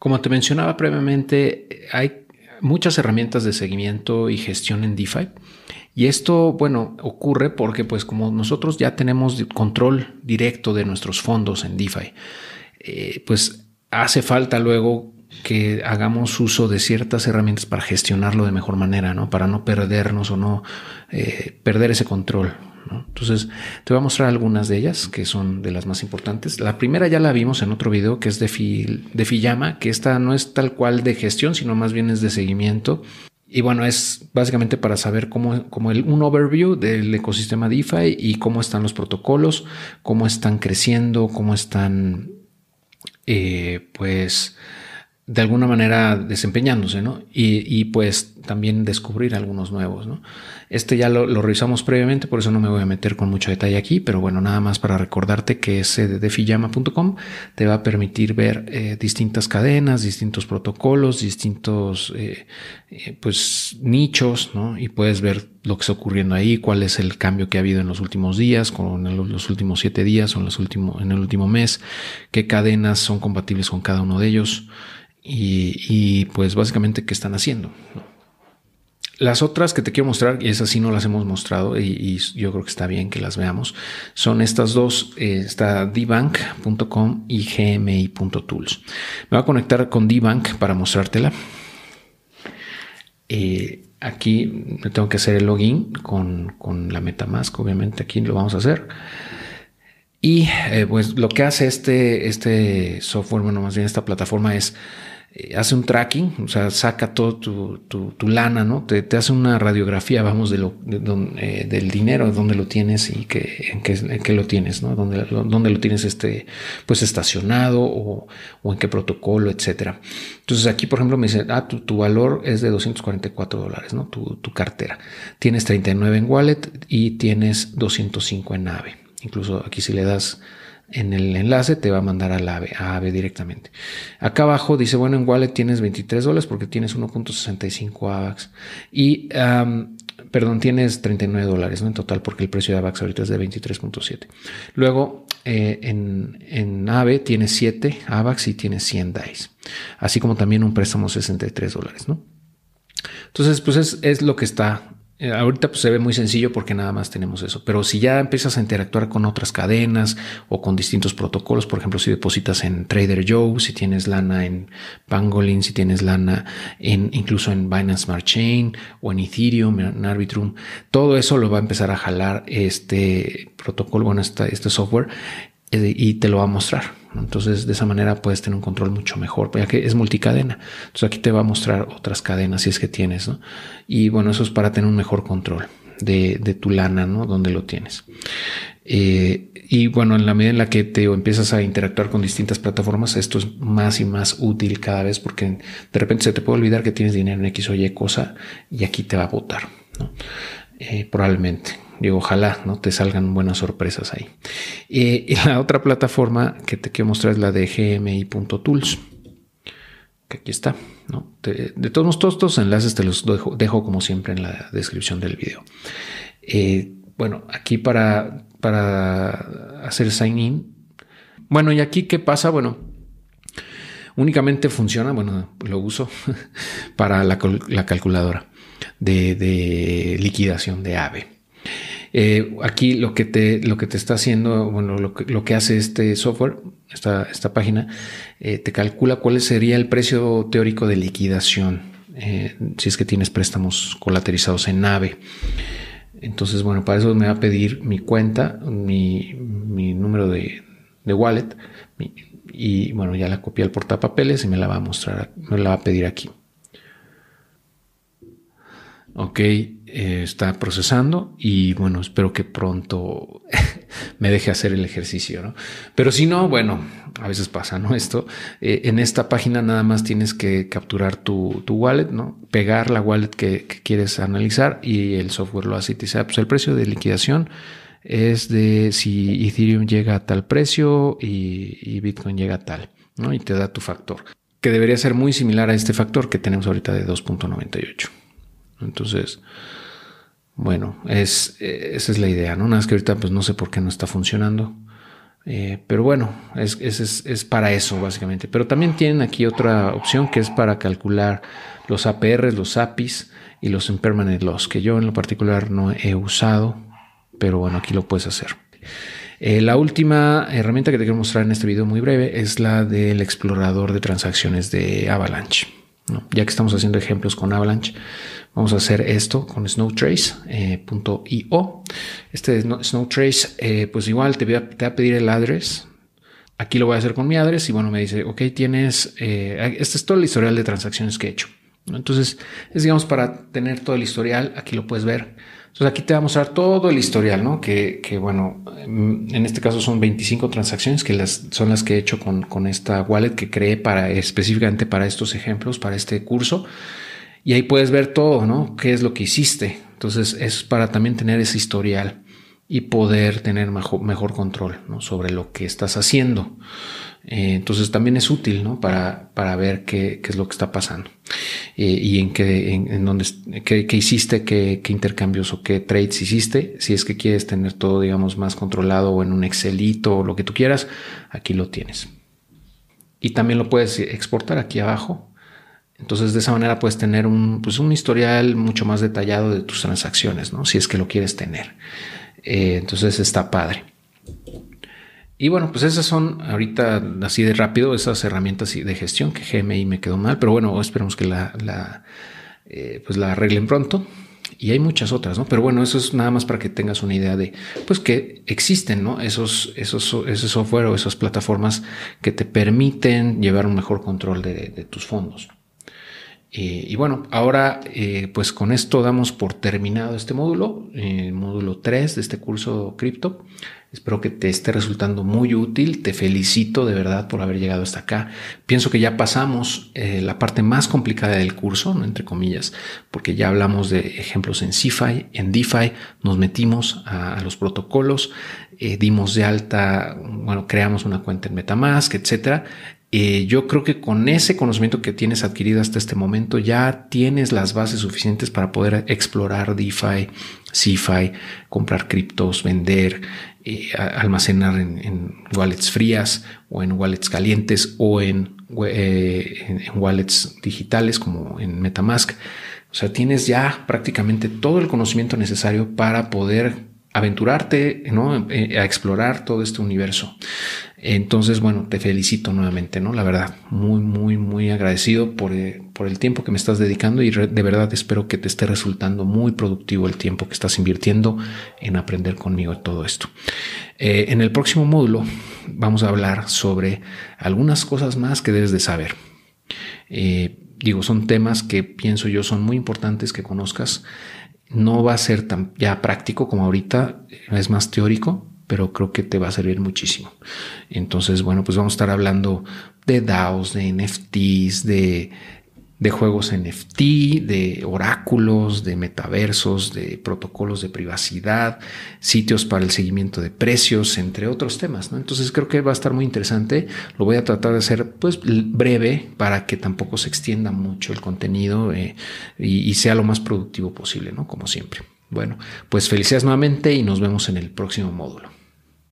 Como te mencionaba previamente, hay muchas herramientas de seguimiento y gestión en DeFi. Y esto, bueno, ocurre porque pues como nosotros ya tenemos control directo de nuestros fondos en DeFi, eh, pues hace falta luego que hagamos uso de ciertas herramientas para gestionarlo de mejor manera, ¿no? Para no perdernos o no eh, perder ese control. Entonces, te voy a mostrar algunas de ellas que son de las más importantes. La primera ya la vimos en otro video que es de, Fiyama, que esta no es tal cual de gestión, sino más bien es de seguimiento. Y bueno, es básicamente para saber cómo, cómo el, un overview del ecosistema DeFi y cómo están los protocolos, cómo están creciendo, cómo están, eh, pues, de alguna manera desempeñándose, ¿no? Y, pues también descubrir algunos nuevos, ¿no? Este ya lo, revisamos previamente, por eso no me voy a meter con mucho detalle aquí, pero bueno, nada más para recordarte que ese de defiyama.com te va a permitir ver eh, distintas cadenas, distintos protocolos, distintos eh, eh, pues nichos, ¿no? Y puedes ver lo que está ocurriendo ahí, cuál es el cambio que ha habido en los últimos días, con los últimos siete días o los en el último mes, qué cadenas son compatibles con cada uno de ellos y, pues básicamente qué están haciendo. Las otras que te quiero mostrar, y esas sí no las hemos mostrado y, yo creo que está bien que las veamos, son estas dos, eh, está dbank.com y gmi.tools. Me voy a conectar con dbank para mostrártela. Eh, aquí me tengo que hacer el login con, con, la MetaMask, obviamente aquí lo vamos a hacer. Y eh, pues lo que hace este, este software, bueno, más bien esta plataforma es eh, hace un tracking, o sea, saca todo tu, tu, lana, ¿no? Te, hace una radiografía, vamos, de lo, eh, del dinero, dónde lo tienes y que, en, qué, lo tienes, ¿no? Dónde, dónde, lo tienes este, pues estacionado o, o, en qué protocolo, etcétera. Entonces aquí, por ejemplo, me dice, ah, tu, tu valor es de 244 dólares, ¿no? Tu, tu cartera. Tienes 39 en wallet y tienes 205 en AVE. Incluso aquí si le das en el enlace te va a mandar a la AVE, a AVE directamente. Acá abajo dice, bueno, en Wallet tienes 23 dólares porque tienes 1.65 AVAX. Y, perdón, tienes 39 dólares ¿no? en total porque el precio de AVAX ahorita es de 23.7. Luego, eh, en, en, AVE tienes 7 AVAX y tienes 100 DAIs. Así como también un préstamo 63 dólares, ¿no? Entonces, pues es, lo que está ahorita pues, se ve muy sencillo porque nada más tenemos eso, pero si ya empiezas a interactuar con otras cadenas o con distintos protocolos, por ejemplo, si depositas en Trader Joe, si tienes lana en Pangolin, si tienes lana en incluso en Binance Smart Chain o en Ethereum, en Arbitrum, todo eso lo va a empezar a jalar este protocolo, bueno, este, este software eh, y te lo va a mostrar. Entonces, de esa manera puedes tener un control mucho mejor, ya que es multicadena. Entonces, aquí te va a mostrar otras cadenas si es que tienes, ¿no? Y bueno, eso es para tener un mejor control de, tu lana, ¿no? Donde lo tienes. Eh, y bueno, en la medida en la que te empiezas a interactuar con distintas plataformas, esto es más y más útil cada vez porque de repente se te puede olvidar que tienes dinero en X o Y cosa y aquí te va a votar. Eh, probablemente. Digo, ojalá no te salgan buenas sorpresas ahí. y la otra plataforma que te quiero mostrar es la de gmi.tools, que aquí está. ¿no? de todos, todos estos enlaces te los dejo, como siempre en la descripción del video. Eh, bueno, aquí para, para hacer sign in. Bueno, y aquí qué pasa? Bueno, únicamente funciona, bueno, lo uso para la, calculadora de, de liquidación de AVE. Eh, aquí lo que, te, lo que te está haciendo, bueno, lo que, lo que hace este software, esta, esta página, eh, te calcula cuál sería el precio teórico de liquidación eh, si es que tienes préstamos colaterizados en nave. Entonces, bueno, para eso me va a pedir mi cuenta, mi, mi número de, de wallet, y bueno, ya la copié al portapapeles y me la va a mostrar, me la va a pedir aquí. Ok, eh, está procesando y bueno, espero que pronto me deje hacer el ejercicio, ¿no? Pero si no, bueno, a veces pasa, ¿no? Esto, eh, en esta página nada más tienes que capturar tu, wallet, ¿no? Pegar la wallet que, quieres analizar y el software lo hace y te dice, ah, pues el precio de liquidación es de si Ethereum llega a tal precio y, y Bitcoin llega a tal, ¿no? Y te da tu factor, que debería ser muy similar a este factor que tenemos ahorita de 2.98. Entonces, bueno, es, esa es la idea, ¿no? Nada más que ahorita pues no sé por qué no está funcionando. Eh, pero bueno, es, es, para eso básicamente. Pero también tienen aquí otra opción que es para calcular los APRs, los APIs y los impermanent loss, que yo en lo particular no he usado, pero bueno, aquí lo puedes hacer. Eh, la última herramienta que te quiero mostrar en este video muy breve es la del explorador de transacciones de Avalanche. Ya que estamos haciendo ejemplos con Avalanche, vamos a hacer esto con snowtrace.io. Eh, este snowtrace, eh, pues igual te, va, a pedir el address. Aquí lo voy a hacer con mi address y bueno, me dice, ok, tienes, eh, este es todo el historial de transacciones que he hecho. Entonces, es digamos para tener todo el historial, aquí lo puedes ver. Entonces aquí te va a mostrar todo el historial, ¿no? Que, bueno, en este caso son 25 transacciones que son las que he hecho con, con esta wallet que creé para, específicamente para estos ejemplos, para este curso. Y ahí puedes ver todo, ¿no? ¿Qué es lo que hiciste? Entonces es para también tener ese historial y poder tener mejor, mejor control sobre lo que estás haciendo. Eh, entonces también es útil ¿no? para, para ver qué, qué, es lo que está pasando eh, y en qué, en, dónde, qué, qué hiciste, qué, qué, intercambios o qué trades hiciste. Si es que quieres tener todo, digamos, más controlado o en un Excelito o lo que tú quieras, aquí lo tienes. Y también lo puedes exportar aquí abajo. Entonces de esa manera puedes tener un, pues un historial mucho más detallado de tus transacciones, ¿no? Si es que lo quieres tener. Eh, entonces está padre. Y bueno, pues esas son ahorita así de rápido esas herramientas de gestión que GMI me quedó mal, pero bueno, esperemos que la, eh, pues la arreglen pronto. Y hay muchas otras, ¿no? Pero bueno, eso es nada más para que tengas una idea de, pues que existen, ¿no? Esos, esos, ese software o esas plataformas que te permiten llevar un mejor control de, tus fondos. Y bueno, ahora eh, pues con esto damos por terminado este módulo, el módulo 3 de este curso cripto. Espero que te esté resultando muy útil. Te felicito de verdad por haber llegado hasta acá. Pienso que ya pasamos eh, la parte más complicada del curso, ¿no? entre comillas, porque ya hablamos de ejemplos en CeFi, en DeFi, nos metimos a, los protocolos, eh, dimos de alta, bueno, creamos una cuenta en Metamask, etcétera. Eh, yo creo que con ese conocimiento que tienes adquirido hasta este momento ya tienes las bases suficientes para poder explorar DeFi, CeFi, comprar criptos, vender, eh, almacenar en, wallets frías o en wallets calientes o eh, en, wallets digitales como en Metamask. O sea, tienes ya prácticamente todo el conocimiento necesario para poder aventurarte ¿no? Eh, a explorar todo este universo. Entonces, bueno, te felicito nuevamente, ¿no? La verdad, muy, muy, muy agradecido por, eh, por el tiempo que me estás dedicando y de verdad espero que te esté resultando muy productivo el tiempo que estás invirtiendo en aprender conmigo todo esto. Eh, en el próximo módulo vamos a hablar sobre algunas cosas más que debes de saber. digo, son temas que pienso yo son muy importantes que conozcas no va a ser tan ya práctico como ahorita, es más teórico, pero creo que te va a servir muchísimo. Entonces, bueno, pues vamos a estar hablando de DAOs, de NFTs, de de juegos NFT, de oráculos, de metaversos, de protocolos de privacidad, sitios para el seguimiento de precios, entre otros temas. Entonces creo que va a estar muy interesante. Lo voy a tratar de hacer pues breve para que tampoco se extienda mucho el contenido eh, y, y, sea lo más productivo posible, ¿no? Como siempre. Bueno, pues felicidades nuevamente y nos vemos en el próximo módulo.